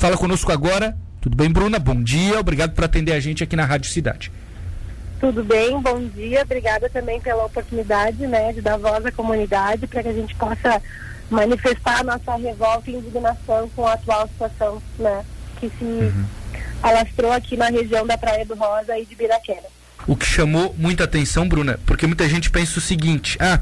fala conosco agora. Tudo bem, Bruna? Bom dia, obrigado por atender a gente aqui na Rádio Cidade. Tudo bem, bom dia. Obrigada também pela oportunidade né, de dar voz à comunidade para que a gente possa manifestar a nossa revolta e indignação com a atual situação né, que se uhum. alastrou aqui na região da Praia do Rosa e de Biraquera. O que chamou muita atenção, Bruna, porque muita gente pensa o seguinte: ah,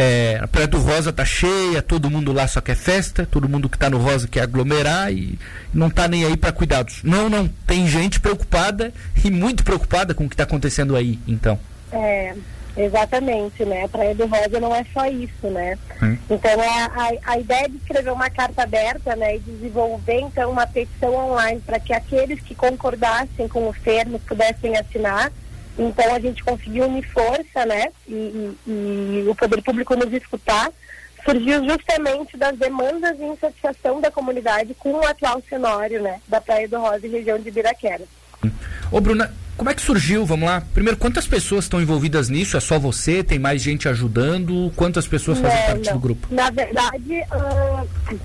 é, a Praia do Rosa tá cheia, todo mundo lá só quer festa, todo mundo que está no Rosa quer aglomerar e não está nem aí para cuidados. Não, não, tem gente preocupada e muito preocupada com o que está acontecendo aí, então. É, exatamente, né? A Praia do Rosa não é só isso, né? Hum. Então é a, a, a, ideia de escrever uma carta aberta, né, e desenvolver então uma petição online para que aqueles que concordassem com os termos pudessem assinar então a gente conseguiu unir força, né? E, e, e, o poder público nos escutar surgiu justamente das demandas e insatisfação da comunidade com o atual cenário, né? Da Praia do Rosa e região de Biraquera. Ô Bruna, como é que surgiu? Vamos lá. Primeiro, quantas pessoas estão envolvidas nisso? É só você? Tem mais gente ajudando? Quantas pessoas fazem parte não. do grupo? Na verdade, uh,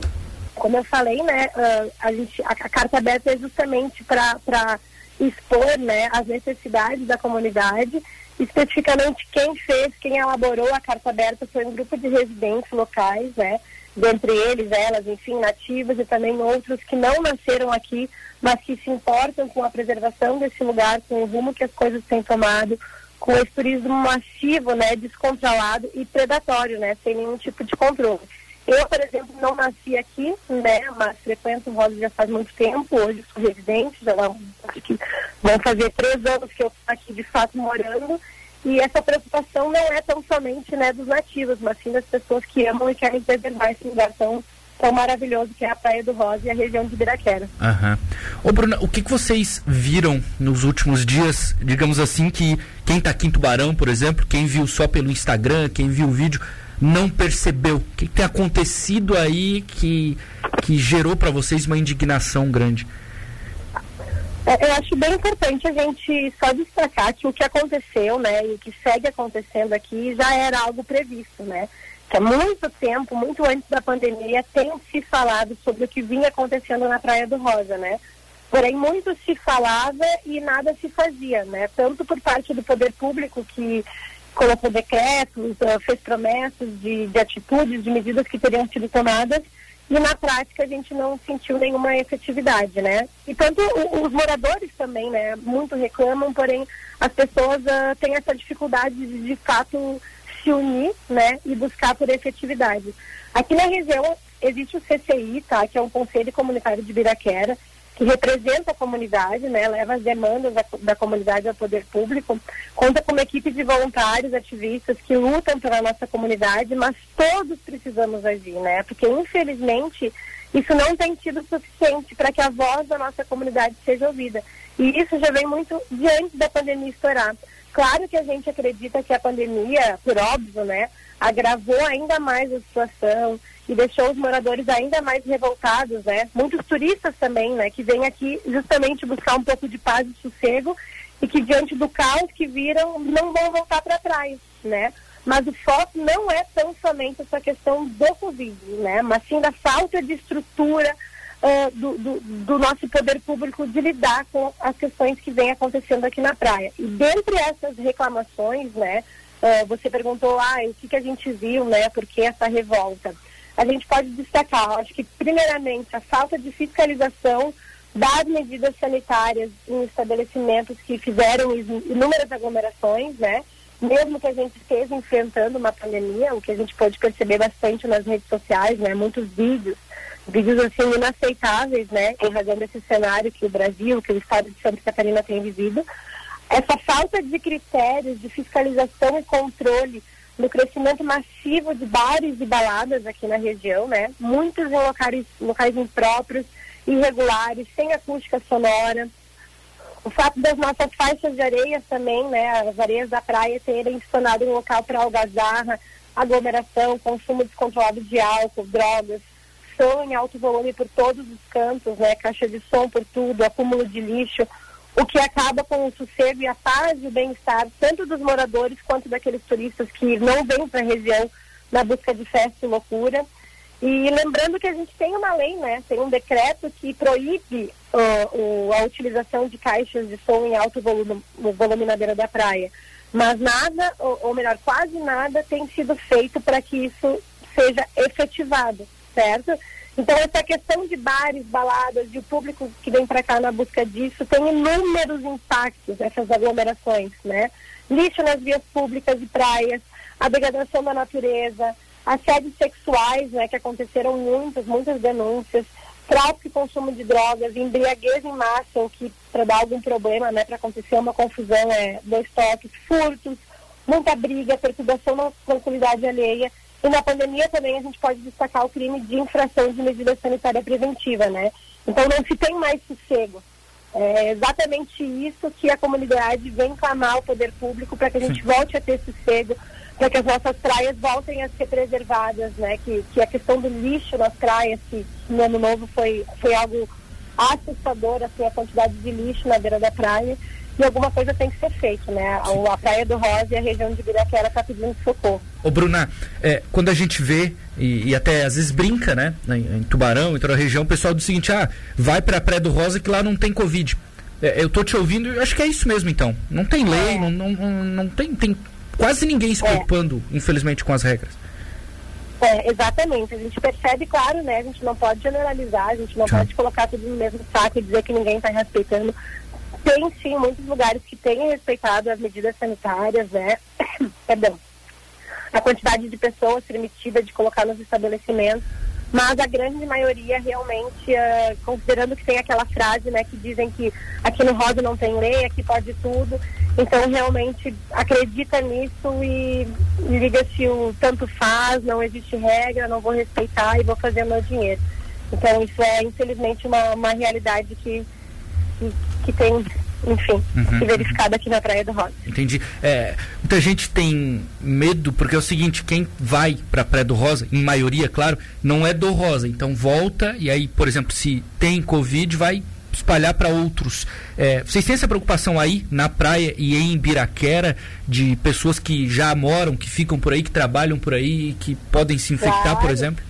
como eu falei, né? Uh, a, gente, a, a carta aberta é justamente para expor né, as necessidades da comunidade. Especificamente quem fez, quem elaborou a carta aberta foi um grupo de residentes locais, né? Dentre eles, elas, enfim, nativas e também outros que não nasceram aqui, mas que se importam com a preservação desse lugar, com o rumo que as coisas têm tomado, com esse turismo massivo, né, descontrolado e predatório, né, sem nenhum tipo de controle. Eu, por exemplo, não nasci aqui, né, mas frequento o Rosa já faz muito tempo, hoje sou residente, já acho que vão fazer três anos que eu estou aqui de fato morando, e essa preocupação não é tão somente né, dos nativos, mas sim das pessoas que amam e querem preservar esse lugar tão, tão maravilhoso que é a Praia do Rosa e a região de Biraquera. Aham. Ô Bruna, o que, que vocês viram nos últimos dias, digamos assim, que quem está aqui em Tubarão, por exemplo, quem viu só pelo Instagram, quem viu o vídeo não percebeu? O que, tem acontecido aí que, que gerou para vocês uma indignação grande? É, eu acho bem importante a gente só destacar que o que aconteceu, né, e o que segue acontecendo aqui já era algo previsto, né? Que há muito tempo, muito antes da pandemia, tem se falado sobre o que vinha acontecendo na Praia do Rosa, né? Porém, muito se falava e nada se fazia, né? Tanto por parte do poder público, que colocou decretos, uh, fez promessas de, de atitudes, de medidas que teriam sido tomadas e na prática a gente não sentiu nenhuma efetividade, né? E tanto os moradores também, né, muito reclamam, porém as pessoas uh, têm essa dificuldade de de fato se unir, né, e buscar por efetividade. Aqui na região existe o CCI, tá, que é um Conselho Comunitário de Biraquera, que representa a comunidade, né, leva as demandas da, da, comunidade ao poder público, conta com uma equipe de voluntários, ativistas que lutam pela nossa comunidade, mas todos precisamos agir, né, porque infelizmente isso não tem sido suficiente para que a voz da nossa comunidade seja ouvida. E isso já vem muito diante da pandemia estourar. Claro que a gente acredita que a pandemia, por óbvio, né, agravou ainda mais a situação, e deixou os moradores ainda mais revoltados, né? Muitos turistas também, né? Que vêm aqui justamente buscar um pouco de paz e sossego e que diante do caos que viram não vão voltar para praia, né? Mas o foco não é tão somente essa questão do Covid, né? Mas sim da falta de estrutura uh, do, do, do, nosso poder público de lidar com as questões que vêm acontecendo aqui na praia. E dentre essas reclamações, né? Uh, você perguntou, ah, o que, que a gente viu, né? Por que essa revolta? A gente pode destacar, acho que, primeiramente, a falta de fiscalização das medidas sanitárias em estabelecimentos que fizeram inúmeras aglomerações, né? Mesmo que a gente esteja enfrentando uma pandemia, o que a gente pode perceber bastante nas redes sociais, né? Muitos vídeos, vídeos assim inaceitáveis, né? Em razão desse cenário que o Brasil, que o estado de Santa Catarina tem vivido. Essa falta de critérios de fiscalização e controle no crescimento massivo de bares e baladas aqui na região, né? Muitos em locais, locais impróprios, irregulares, sem acústica sonora. O fato das nossas faixas de areia também, né? As areias da praia terem se tornado um local para algazarra, aglomeração, consumo descontrolado de álcool, drogas, som em alto volume por todos os cantos, né? Caixa de som por tudo, acúmulo de lixo, o que acaba com o sossego e a paz e o bem-estar, tanto dos moradores quanto daqueles turistas que não vêm para a região na busca de festa e loucura. E lembrando que a gente tem uma lei, né? Tem um decreto que proíbe uh, a utilização de caixas de som em alto volume, volume na beira da praia. Mas nada, ou, ou melhor, quase nada tem sido feito para que isso seja efetivado, certo? Então, essa questão de bares, baladas e o público que vem para cá na busca disso tem inúmeros impactos, essas aglomerações, né? Lixo nas vias públicas e praias, a degradação da natureza, assédios sexuais, né, que aconteceram muitas, muitas denúncias, tráfico e consumo de drogas, embriaguez em massa, o que para dar algum problema, né, para acontecer uma confusão, é dois toques, furtos, muita briga, perturbação na tranquilidade alheia. E na pandemia também a gente pode destacar o crime de infração de medida sanitária preventiva, né? Então não se tem mais sossego. É exatamente isso que a comunidade vem clamar ao poder público para que a gente Sim. volte a ter sossego, para que as nossas praias voltem a ser preservadas, né? Que, que a questão do lixo nas praias, que no ano novo foi, foi algo assustador, assim, a quantidade de lixo na beira da praia. E alguma coisa tem que ser feita, né? A, a Praia do Rosa e a região de Biraquera está pedindo socorro. Ô, Bruna, é, quando a gente vê, e, e, até às vezes brinca, né? Em, em Tubarão, em toda a região, o pessoal diz o seguinte, ah, vai para a Praia do Rosa que lá não tem Covid. É, eu tô te ouvindo e acho que é isso mesmo, então. Não tem lei, é. não, não, não, tem, tem quase ninguém se é. preocupando, infelizmente, com as regras. É, exatamente. A gente percebe, claro, né? A gente não pode generalizar, a gente não tá. pode colocar tudo no mesmo saco e dizer que ninguém está respeitando. Tem sim muitos lugares que têm respeitado as medidas sanitárias, né? Perdão. A quantidade de pessoas permitida de colocar nos estabelecimentos mas a grande maioria realmente, uh, considerando que tem aquela frase, né, que dizem que aqui no Rosa não tem lei, aqui pode tudo, então realmente acredita nisso e liga-se o tanto faz, não existe regra, não vou respeitar e vou fazer meu dinheiro. Então isso é infelizmente uma, uma realidade que, que, que tem enfim, uhum. verificado aqui na Praia do Rosa. Entendi. É, muita gente tem medo, porque é o seguinte, quem vai para a Praia do Rosa, em maioria, claro, não é do Rosa. Então volta e aí, por exemplo, se tem Covid, vai espalhar para outros. É, vocês têm essa preocupação aí na praia e em Biraquera de pessoas que já moram, que ficam por aí, que trabalham por aí, que podem se infectar, claro. por exemplo?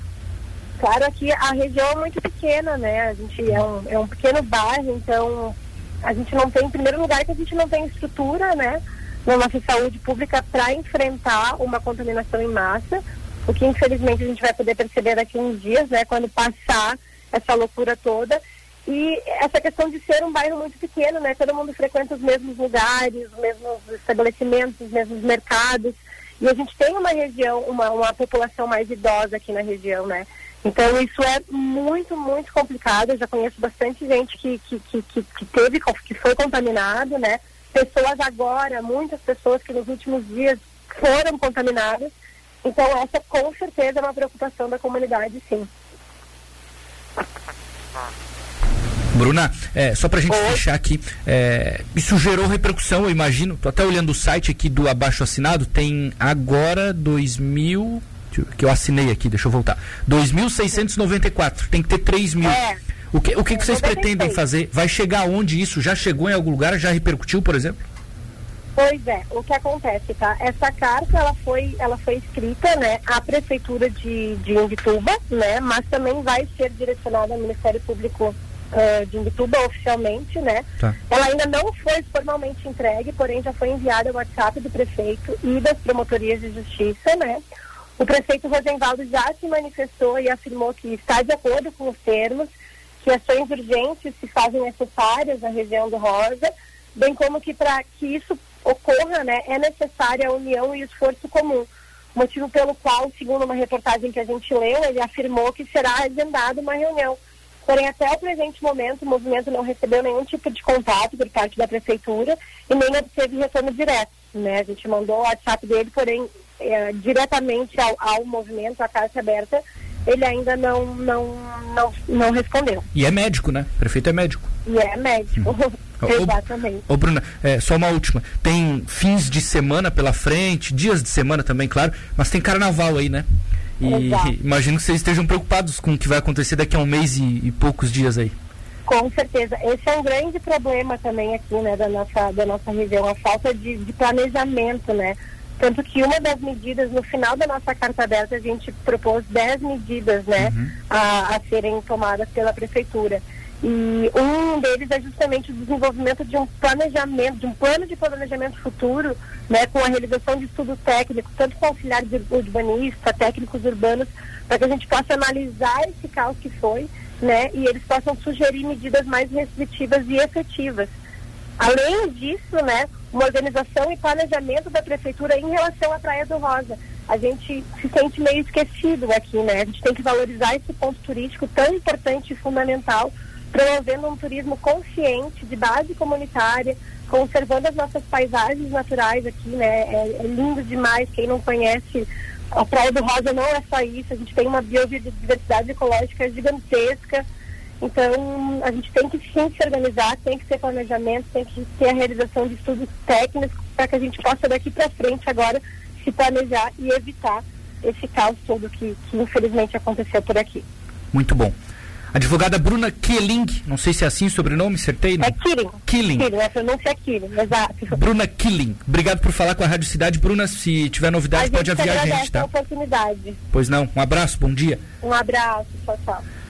Claro, aqui a região é muito pequena, né? A gente é um, é um pequeno bairro, então a gente não tem, em primeiro lugar, que a gente não tem estrutura, né, na nossa saúde pública para enfrentar uma contaminação em massa, o que infelizmente a gente vai poder perceber daqui uns dias, né, quando passar essa loucura toda. E essa questão de ser um bairro muito pequeno, né, todo mundo frequenta os mesmos lugares, os mesmos estabelecimentos, os mesmos mercados. E a gente tem uma região, uma, uma população mais idosa aqui na região, né? Então isso é muito, muito complicado. Eu já conheço bastante gente que, que, que, que, teve, que foi contaminado, né? Pessoas agora, muitas pessoas que nos últimos dias foram contaminadas. Então essa com certeza é uma preocupação da comunidade, sim. Bruna, é, só para a gente Oi. fechar aqui, é, isso gerou repercussão, eu imagino. Tô até olhando o site aqui do abaixo assinado, tem agora 2000 que eu assinei aqui, deixa eu voltar. 2.694, tem que ter 3 mil. É. O que, o que, que vocês pretendem fazer? Vai chegar onde isso? Já chegou em algum lugar? Já repercutiu, por exemplo? Pois é, o que acontece, tá? Essa carta, ela foi, ela foi escrita, né, à Prefeitura de, de Imbituba, né, mas também vai ser direcionada ao Ministério Público uh, de Imbituba oficialmente, né. Tá. Ela ainda não foi formalmente entregue, porém já foi enviada ao WhatsApp do prefeito e das promotorias de justiça, né. O prefeito Rosenvaldo já se manifestou e afirmou que está de acordo com os termos, que ações urgentes se fazem necessárias na região do Rosa, bem como que para que isso ocorra, né, é necessária a união e o esforço comum. Motivo pelo qual, segundo uma reportagem que a gente leu, ele afirmou que será agendada uma reunião. Porém, até o presente momento, o movimento não recebeu nenhum tipo de contato por parte da prefeitura e nem obteve retorno direto. Né? A gente mandou o WhatsApp dele, porém é, diretamente ao, ao movimento, à Caixa Aberta, ele ainda não, não, não, não respondeu. E é médico, né? O prefeito é médico. E é médico. Hum. Exatamente. Ô, Bruna, é, só uma última. Tem fins de semana pela frente, dias de semana também, claro, mas tem carnaval aí, né? E Exato. imagino que vocês estejam preocupados com o que vai acontecer daqui a um mês e, e, poucos dias aí. Com certeza. Esse é um grande problema também aqui, né, da nossa, da nossa região, a falta de, de planejamento, né? Tanto que uma das medidas, no final da nossa carta aberta, a gente propôs 10 medidas né, uhum. a, a serem tomadas pela prefeitura. E um deles é justamente o desenvolvimento de um planejamento, de um plano de planejamento futuro, né, com a realização de estudos técnicos, tanto com auxiliares urbanistas, técnicos urbanos, para que a gente possa analisar esse caos que foi, né, e eles possam sugerir medidas mais restritivas e efetivas. Além disso, né, uma organização e planejamento da prefeitura em relação à Praia do Rosa. A gente se sente meio esquecido aqui, né? A gente tem que valorizar esse ponto turístico tão importante e fundamental promovendo um turismo consciente, de base comunitária, conservando as nossas paisagens naturais aqui, né? É, é, lindo demais. Quem não conhece a Praia do Rosa não é só isso. A gente tem uma biodiversidade ecológica gigantesca. Então, a gente tem que sim se organizar, tem que ter planejamento, tem que ter a realização de estudos técnicos para que a gente possa daqui para frente agora se planejar e evitar esse caos todo que, que infelizmente aconteceu por aqui. Muito bom. Advogada Bruna Killing, não sei se é assim o sobrenome, acertei, né? É Killing. Killing. Killing, pronúncia é Killing, exato. Bruna Killing, obrigado por falar com a Rádio Cidade. Bruna, se tiver novidade, pode aviar a gente, tá? a oportunidade. Pois não, um abraço, bom dia. Um abraço, tchau, tchau.